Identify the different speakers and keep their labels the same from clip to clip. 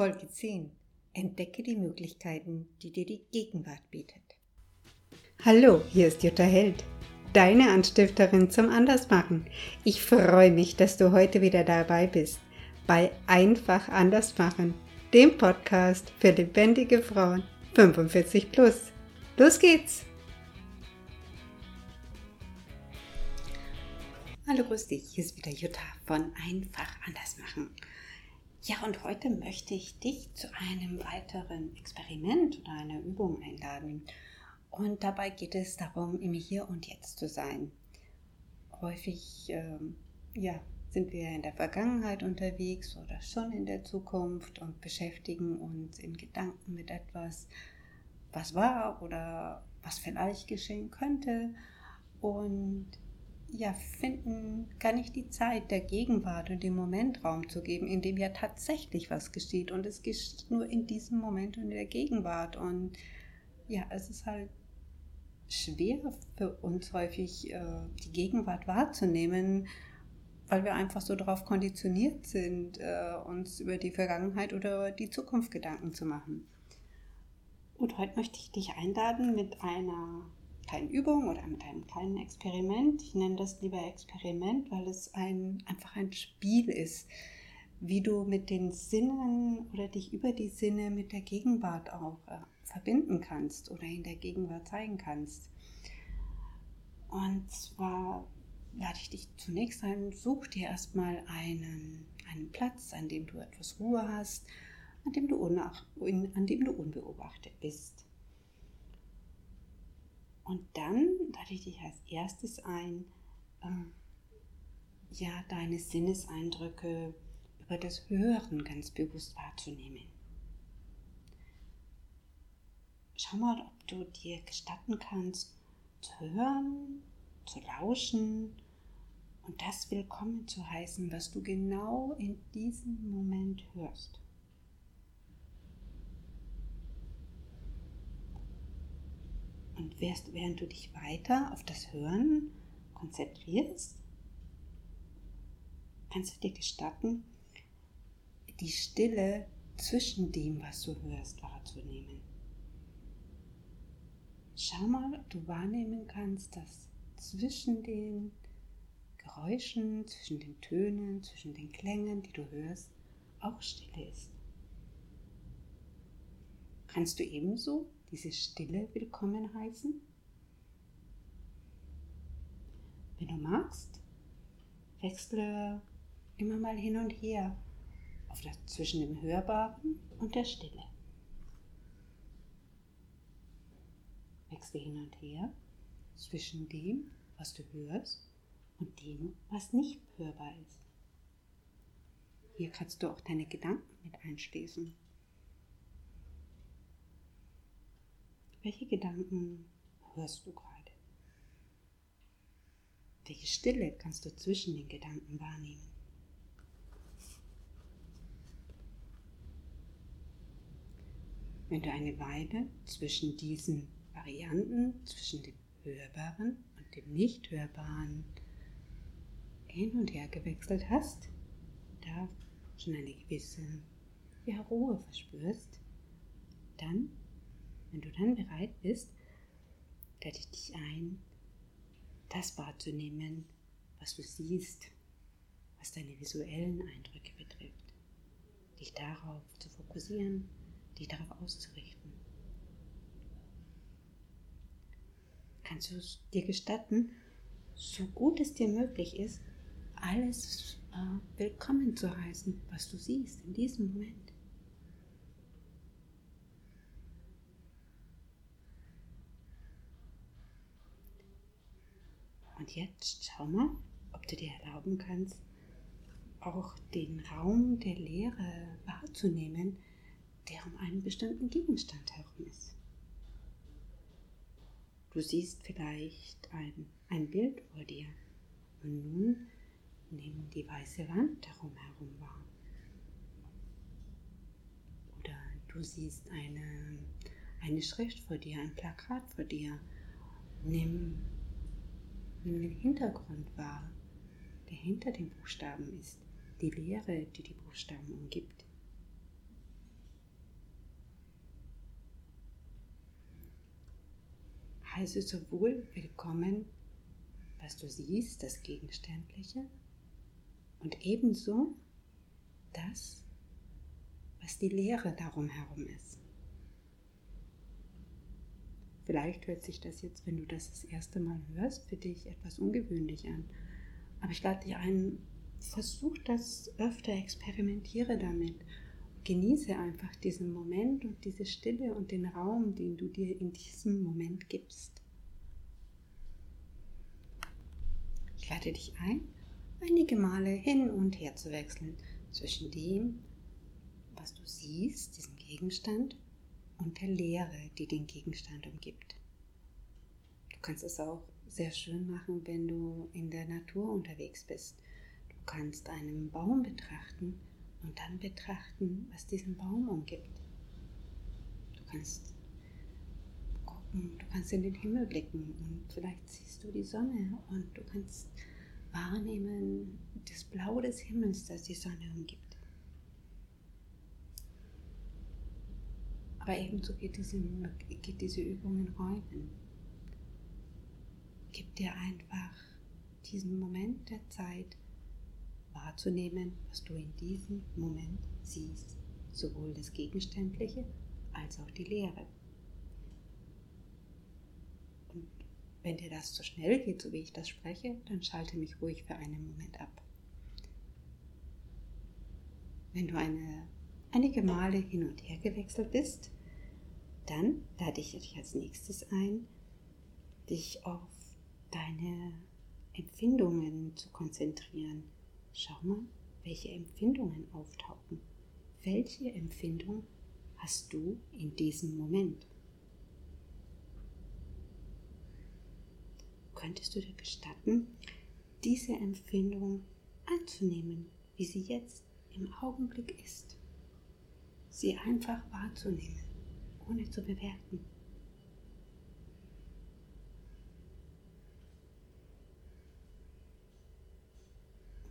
Speaker 1: Folge 10. Entdecke die Möglichkeiten, die dir die Gegenwart bietet. Hallo, hier ist Jutta Held, deine Anstifterin zum Andersmachen. Ich freue mich, dass du heute wieder dabei bist bei Einfach Andersmachen, dem Podcast für lebendige Frauen 45 plus. Los geht's! Hallo, grüß dich, hier ist wieder Jutta von Einfach Andersmachen. Ja, und heute möchte ich dich zu einem weiteren Experiment oder einer Übung einladen. Und dabei geht es darum, im Hier und Jetzt zu sein. Häufig ähm, ja, sind wir in der Vergangenheit unterwegs oder schon in der Zukunft und beschäftigen uns in Gedanken mit etwas, was war oder was vielleicht geschehen könnte. Und ja, finden, kann ich die Zeit der Gegenwart und dem Moment Raum zu geben, in dem ja tatsächlich was geschieht. Und es geschieht nur in diesem Moment und in der Gegenwart. Und ja, es ist halt schwer für uns häufig, äh, die Gegenwart wahrzunehmen, weil wir einfach so darauf konditioniert sind, äh, uns über die Vergangenheit oder die Zukunft Gedanken zu machen. Und heute möchte ich dich einladen mit einer kleinen Übung oder mit einem kleinen Experiment. Ich nenne das lieber Experiment, weil es ein, einfach ein Spiel ist, wie du mit den Sinnen oder dich über die Sinne mit der Gegenwart auch äh, verbinden kannst oder in der Gegenwart zeigen kannst. Und zwar lade ich dich zunächst ein, such dir erstmal einen, einen Platz, an dem du etwas Ruhe hast, an dem du, an dem du unbeobachtet bist. Dann lade ich dich als erstes ein, ähm, ja, deine Sinneseindrücke über das Hören ganz bewusst wahrzunehmen. Schau mal, ob du dir gestatten kannst, zu hören, zu lauschen und das willkommen zu heißen, was du genau in diesem Moment hörst. Und während du dich weiter auf das Hören konzentrierst, kannst du dir gestatten, die Stille zwischen dem, was du hörst, wahrzunehmen. Schau mal, ob du wahrnehmen kannst, dass zwischen den Geräuschen, zwischen den Tönen, zwischen den Klängen, die du hörst, auch Stille ist. Kannst du ebenso diese Stille willkommen heißen? Wenn du magst, wechsle immer mal hin und her auf das, zwischen dem Hörbaren und der Stille. Wechsle hin und her zwischen dem, was du hörst, und dem, was nicht hörbar ist. Hier kannst du auch deine Gedanken mit einschließen. Welche Gedanken hörst du gerade? Welche Stille kannst du zwischen den Gedanken wahrnehmen? Wenn du eine Weile zwischen diesen Varianten, zwischen dem Hörbaren und dem Nicht-Hörbaren hin und her gewechselt hast, da schon eine gewisse ja, Ruhe verspürst, dann wenn du dann bereit bist, lade ich dich ein, das wahrzunehmen, was du siehst, was deine visuellen Eindrücke betrifft. Dich darauf zu fokussieren, dich darauf auszurichten. Kannst du es dir gestatten, so gut es dir möglich ist, alles äh, willkommen zu heißen, was du siehst in diesem Moment. Und jetzt schau mal, ob du dir erlauben kannst, auch den Raum der Leere wahrzunehmen, der um einen bestimmten Gegenstand herum ist. Du siehst vielleicht ein, ein Bild vor dir und nun nimm die weiße Wand darum herum wahr. Oder du siehst eine, eine Schrift vor dir, ein Plakat vor dir. Nimm nimm den Hintergrund wahr, der hinter den Buchstaben ist, die Leere, die die Buchstaben umgibt. heiße sowohl willkommen, was du siehst, das Gegenständliche, und ebenso das, was die Leere darum herum ist. Vielleicht hört sich das jetzt, wenn du das das erste Mal hörst, für dich etwas ungewöhnlich an. Aber ich lade dich ein, versuch das öfter, experimentiere damit. Genieße einfach diesen Moment und diese Stille und den Raum, den du dir in diesem Moment gibst. Ich lade dich ein, einige Male hin und her zu wechseln zwischen dem, was du siehst, diesem Gegenstand, und der Leere, die den Gegenstand umgibt. Du kannst es auch sehr schön machen, wenn du in der Natur unterwegs bist. Du kannst einen Baum betrachten und dann betrachten, was diesen Baum umgibt. Du kannst gucken, du kannst in den Himmel blicken und vielleicht siehst du die Sonne und du kannst wahrnehmen das Blau des Himmels, das die Sonne umgibt. Aber ebenso geht diese, geht diese Übung in Räumen. Gib dir einfach diesen Moment der Zeit wahrzunehmen, was du in diesem Moment siehst, sowohl das Gegenständliche als auch die Leere. Und wenn dir das zu schnell geht, so wie ich das spreche, dann schalte mich ruhig für einen Moment ab. Wenn du eine, einige Male hin und her gewechselt bist, dann lade ich dich als nächstes ein, dich auf deine Empfindungen zu konzentrieren. Schau mal, welche Empfindungen auftauchen. Welche Empfindung hast du in diesem Moment? Könntest du dir gestatten, diese Empfindung anzunehmen, wie sie jetzt im Augenblick ist? Sie einfach wahrzunehmen, ohne zu bewerten.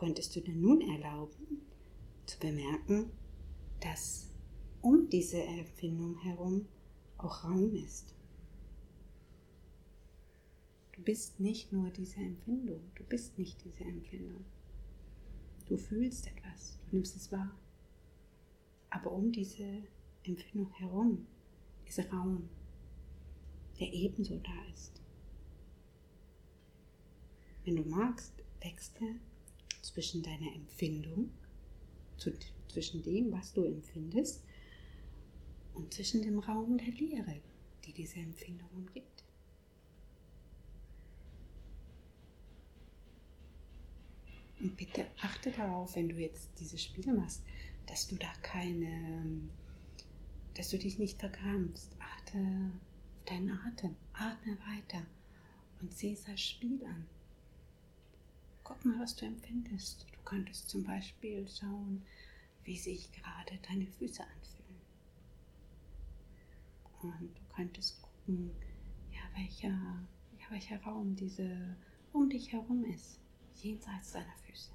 Speaker 1: könntest du dir nun erlauben zu bemerken, dass um diese Empfindung herum auch Raum ist. Du bist nicht nur diese Empfindung, du bist nicht diese Empfindung. Du fühlst etwas, du nimmst es wahr. Aber um diese Empfindung herum ist Raum, der ebenso da ist. Wenn du magst, wechsle zwischen deiner Empfindung, zwischen dem, was du empfindest, und zwischen dem Raum der Leere, die diese Empfindung umgibt. Und bitte achte darauf, wenn du jetzt dieses Spiel machst, dass du da keine, dass du dich nicht verkrampfst. Achte auf deinen Atem, atme weiter und es als Spiel an. Guck mal, was du empfindest. Du könntest zum Beispiel schauen, wie sich gerade deine Füße anfühlen. Und du könntest gucken, ja, welcher, ja, welcher Raum diese um dich herum ist, jenseits deiner Füße.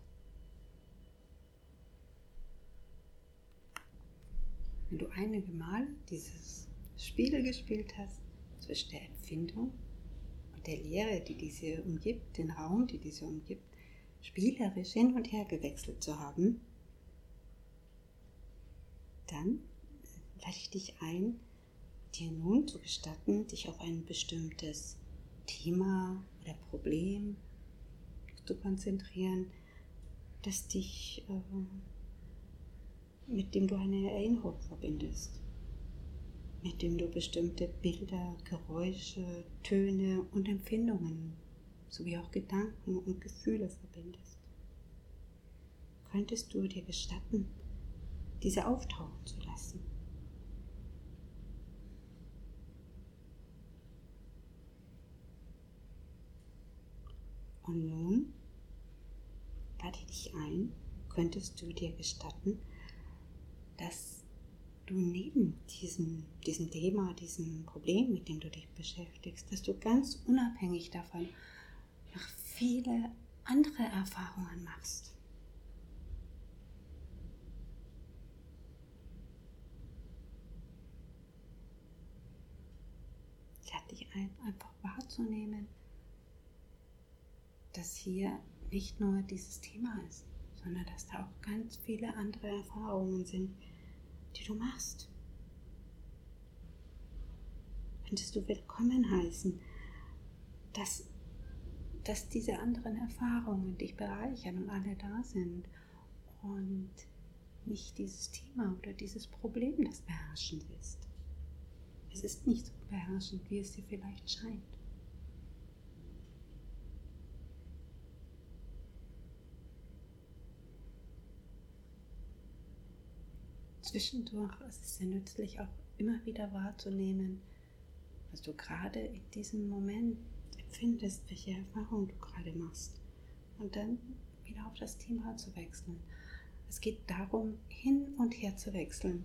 Speaker 1: Wenn du einige Mal dieses Spiel gespielt hast zwischen der Empfindung und der Leere, die diese umgibt, den Raum, die diese umgibt, spielerisch hin und her gewechselt zu haben, dann lade ich dich ein, dir nun zu gestatten, dich auf ein bestimmtes Thema oder Problem zu konzentrieren, das dich, äh, mit dem du eine Erinnerung verbindest, mit dem du bestimmte Bilder, Geräusche, Töne und Empfindungen sowie auch Gedanken und Gefühle verbindest. Könntest du dir gestatten, diese auftauchen zu lassen? Und nun lade ich dich ein, könntest du dir gestatten, dass du neben diesem, diesem Thema, diesem Problem, mit dem du dich beschäftigst, dass du ganz unabhängig davon noch viele andere Erfahrungen machst. Ich lade dich ein, einfach wahrzunehmen, dass hier nicht nur dieses Thema ist, sondern dass da auch ganz viele andere Erfahrungen sind, die du machst. Könntest du willkommen heißen, dass, dass diese anderen Erfahrungen dich bereichern und alle da sind und nicht dieses Thema oder dieses Problem, das beherrschend ist. Es ist nicht so beherrschend, wie es dir vielleicht scheint. Zwischendurch ist es sehr nützlich, auch immer wieder wahrzunehmen, was du gerade in diesem Moment empfindest, welche Erfahrung du gerade machst. Und dann wieder auf das Thema zu wechseln. Es geht darum, hin und her zu wechseln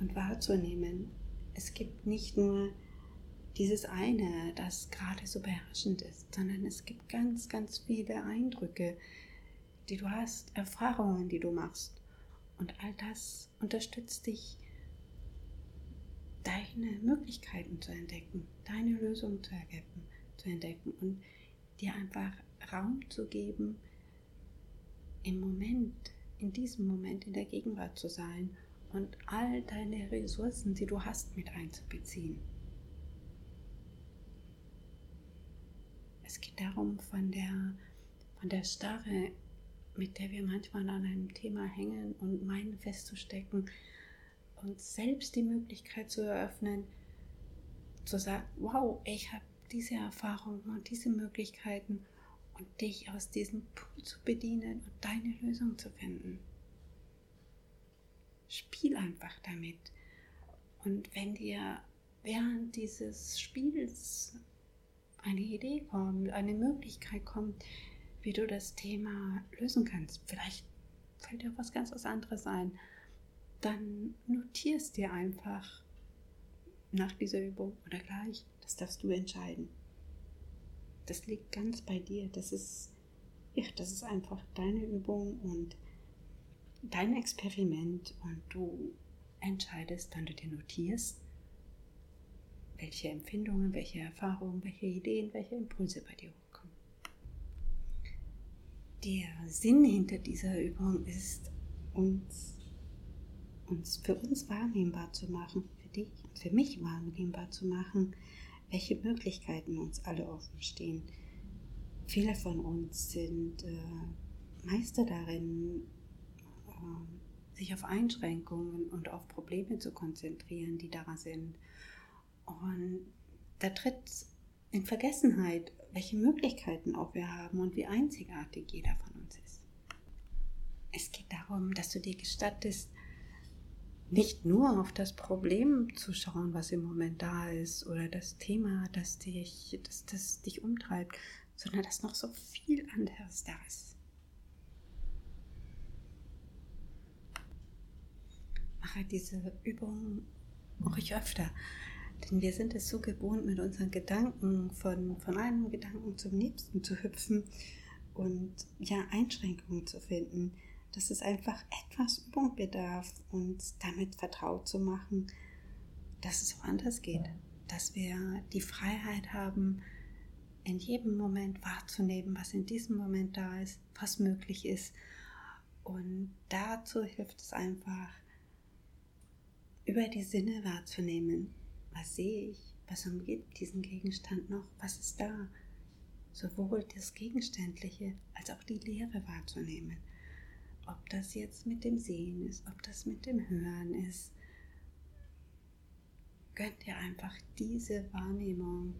Speaker 1: und wahrzunehmen. Es gibt nicht nur dieses eine, das gerade so beherrschend ist, sondern es gibt ganz, ganz viele Eindrücke, die du hast, Erfahrungen, die du machst. Und all das unterstützt dich, deine Möglichkeiten zu entdecken, deine Lösung zu, ergeben, zu entdecken und dir einfach Raum zu geben, im Moment in diesem Moment in der Gegenwart zu sein und all deine Ressourcen, die du hast, mit einzubeziehen. Es geht darum, von der, von der Starre, mit der wir manchmal an einem Thema hängen und meinen festzustecken, uns selbst die Möglichkeit zu eröffnen, zu sagen, wow, ich habe diese Erfahrungen und diese Möglichkeiten und dich aus diesem Pool zu bedienen und deine Lösung zu finden. Spiel einfach damit. Und wenn dir während dieses Spiels eine Idee kommt, eine Möglichkeit kommt, wie du das Thema lösen kannst, vielleicht fällt dir was ganz was anderes ein, dann notierst dir einfach nach dieser Übung oder gleich, das darfst du entscheiden das liegt ganz bei dir. Das ist, ja, das ist einfach deine Übung und dein Experiment und du entscheidest, dann du dir notierst, welche Empfindungen, welche Erfahrungen, welche Ideen, welche Impulse bei dir hochkommen. Der Sinn hinter dieser Übung ist, uns, uns für uns wahrnehmbar zu machen, für dich und für mich wahrnehmbar zu machen, welche Möglichkeiten uns alle offen stehen. Viele von uns sind äh, Meister darin, äh, sich auf Einschränkungen und auf Probleme zu konzentrieren, die da sind. Und da tritt in Vergessenheit, welche Möglichkeiten auch wir haben und wie einzigartig jeder von uns ist. Es geht darum, dass du dir gestattest, nicht nur auf das Problem zu schauen, was im Moment da ist oder das Thema, das dich, das, das dich umtreibt, sondern dass noch so viel anderes da ist. Mache diese Übung ruhig öfter, denn wir sind es so gewohnt, mit unseren Gedanken von, von einem Gedanken zum nächsten zu hüpfen und ja, Einschränkungen zu finden dass es einfach etwas Übung bedarf, uns damit vertraut zu machen, dass es so anders geht, dass wir die Freiheit haben, in jedem Moment wahrzunehmen, was in diesem Moment da ist, was möglich ist. Und dazu hilft es einfach, über die Sinne wahrzunehmen. Was sehe ich? Was umgibt diesen Gegenstand noch? Was ist da? Sowohl das Gegenständliche als auch die Leere wahrzunehmen ob das jetzt mit dem Sehen ist, ob das mit dem Hören ist. Gönn dir einfach diese Wahrnehmung.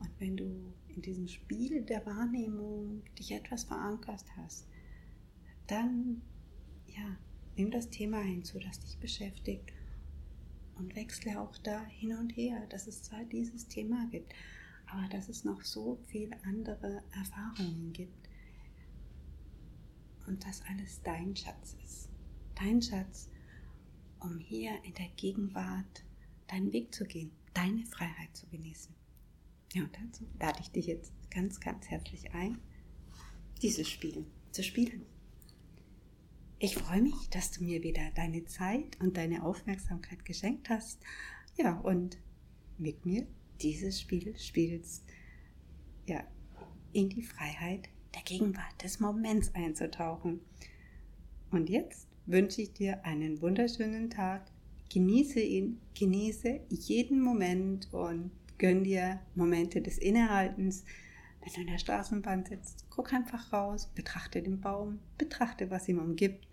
Speaker 1: Und wenn du in diesem Spiel der Wahrnehmung dich etwas verankert hast, dann ja, nimm das Thema hinzu, das dich beschäftigt und wechsle auch da hin und her, dass es zwar dieses Thema gibt, aber dass es noch so viele andere Erfahrungen gibt und das alles dein Schatz ist. Dein Schatz, um hier in der Gegenwart deinen Weg zu gehen, deine Freiheit zu genießen. Ja, und dazu lade ich dich jetzt ganz, ganz herzlich ein, dieses Spiel zu spielen. Ich freue mich, dass du mir wieder deine Zeit und deine Aufmerksamkeit geschenkt hast. Ja, und mit mir dieses Spiel spielst, ja, in die Freiheit der Gegenwart, des Moments einzutauchen. Und jetzt wünsche ich dir einen wunderschönen Tag. Genieße ihn, genieße jeden Moment und gönn dir Momente des Innehaltens. Wenn du in der Straßenbahn sitzt, guck einfach raus, betrachte den Baum, betrachte, was ihm umgibt.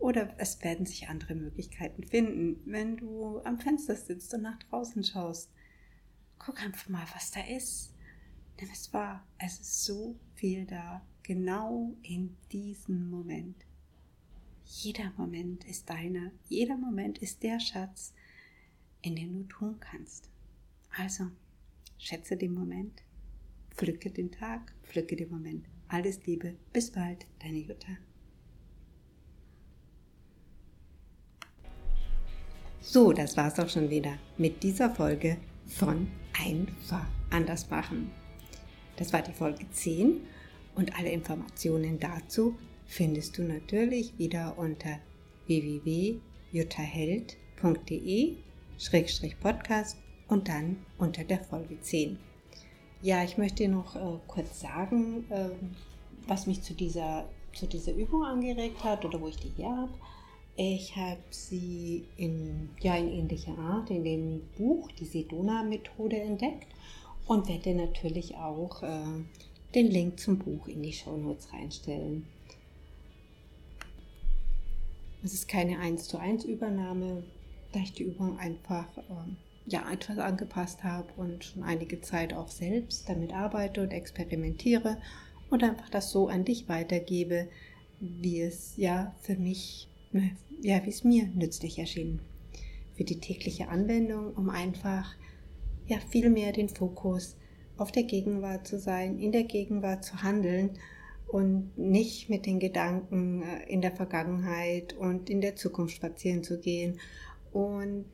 Speaker 1: Oder es werden sich andere Möglichkeiten finden. Wenn du am Fenster sitzt und nach draußen schaust, guck einfach mal, was da ist. Nimm es wahr. Es ist so viel da, genau in diesem Moment. Jeder Moment ist deiner. Jeder Moment ist der Schatz, in den du tun kannst. Also, schätze den Moment, pflücke den Tag, pflücke den Moment. Alles Liebe, bis bald, deine Jutta. So, das war's auch schon wieder mit dieser Folge von Einfach anders machen. Das war die Folge 10 und alle Informationen dazu findest du natürlich wieder unter www.juttaheld.de-podcast und dann unter der Folge 10. Ja, ich möchte noch äh, kurz sagen, äh, was mich zu dieser, zu dieser Übung angeregt hat oder wo ich die her habe. Ich habe sie in, ja, in ähnlicher Art in dem Buch, die Sedona-Methode, entdeckt und werde natürlich auch äh, den Link zum Buch in die Show Notes reinstellen. Es ist keine 1 zu 1 Übernahme, da ich die Übung einfach ähm, ja, etwas angepasst habe und schon einige Zeit auch selbst damit arbeite und experimentiere und einfach das so an dich weitergebe, wie es ja für mich, ja, wie es mir nützlich erschien. Für die tägliche Anwendung, um einfach ja viel mehr den Fokus auf der Gegenwart zu sein, in der Gegenwart zu handeln und nicht mit den Gedanken äh, in der Vergangenheit und in der Zukunft spazieren zu gehen und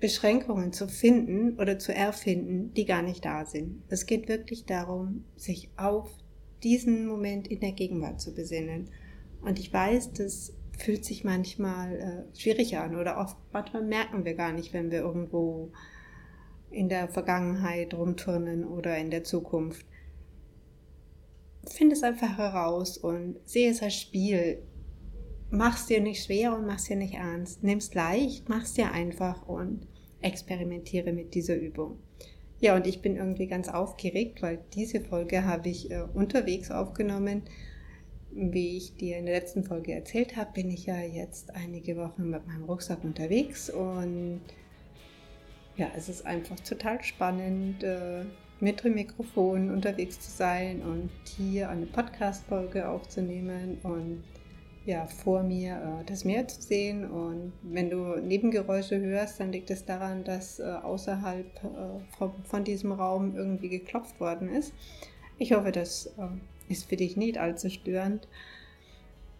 Speaker 1: Beschränkungen zu finden oder zu erfinden, die gar nicht da sind. Es geht wirklich darum, sich auf diesen Moment in der Gegenwart zu besinnen. Und ich weiß, das fühlt sich manchmal äh, schwierig an oder oft manchmal merken wir gar nicht, wenn wir irgendwo in der Vergangenheit rumturnen oder in der Zukunft finde es einfach heraus und sehe es als Spiel. Mach's dir nicht schwer und mach's dir nicht ernst. Nimm's leicht, mach's dir einfach und experimentiere mit dieser Übung. Ja, und ich bin irgendwie ganz aufgeregt, weil diese Folge habe ich äh, unterwegs aufgenommen. Wie ich dir in der letzten Folge erzählt habe, bin ich ja jetzt einige Wochen mit meinem Rucksack unterwegs und ja, es ist einfach total spannend. Äh, mit dem Mikrofon unterwegs zu sein und hier eine Podcast-Folge aufzunehmen und ja, vor mir äh, das Meer zu sehen. Und wenn du Nebengeräusche hörst, dann liegt es daran, dass äh, außerhalb äh, von, diesem Raum irgendwie geklopft worden ist. Ich hoffe, das ist für dich nicht allzu störend.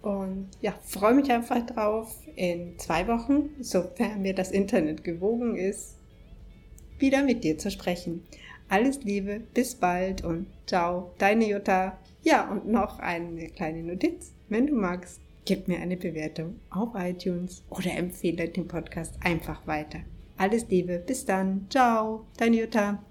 Speaker 1: Und ja, freue mich einfach drauf, in zwei Wochen, sofern mir das Internet gewogen ist, wieder mit dir zu sprechen. Alles Liebe, bis bald und ciao, deine Jutta. Ja, und noch eine kleine Notiz. Wenn du magst, gib mir eine Bewertung auf iTunes oder empfehle den Podcast einfach weiter. Alles Liebe, bis dann, ciao, deine Jutta.